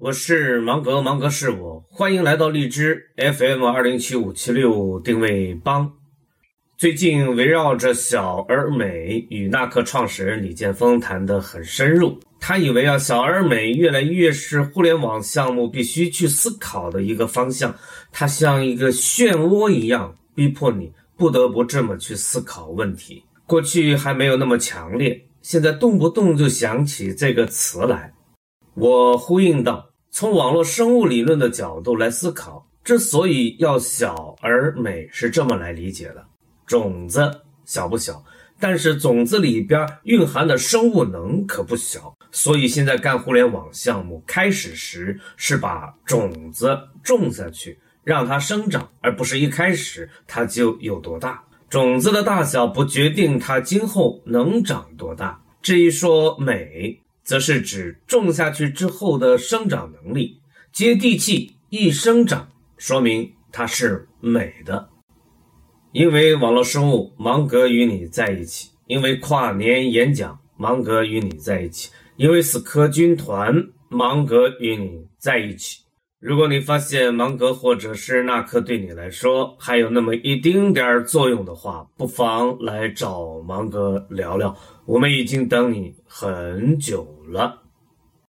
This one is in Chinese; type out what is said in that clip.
我是芒格，芒格是我，欢迎来到荔枝 FM 二零七五七六定位帮。最近围绕着小而美与纳克创始人李建峰谈得很深入。他以为啊，小而美越来越是互联网项目必须去思考的一个方向。它像一个漩涡一样，逼迫你不得不这么去思考问题。过去还没有那么强烈，现在动不动就想起这个词来。我呼应道。从网络生物理论的角度来思考，之所以要小而美，是这么来理解的：种子小不小，但是种子里边蕴含的生物能可不小。所以现在干互联网项目，开始时是把种子种下去，让它生长，而不是一开始它就有多大。种子的大小不决定它今后能长多大。至于说美。则是指种下去之后的生长能力，接地气，易生长，说明它是美的。因为网络生物，芒格与你在一起；因为跨年演讲，芒格与你在一起；因为死磕军团，芒格与你在一起。如果你发现芒格或者是纳克对你来说还有那么一丁点儿作用的话，不妨来找芒格聊聊。我们已经等你很久了。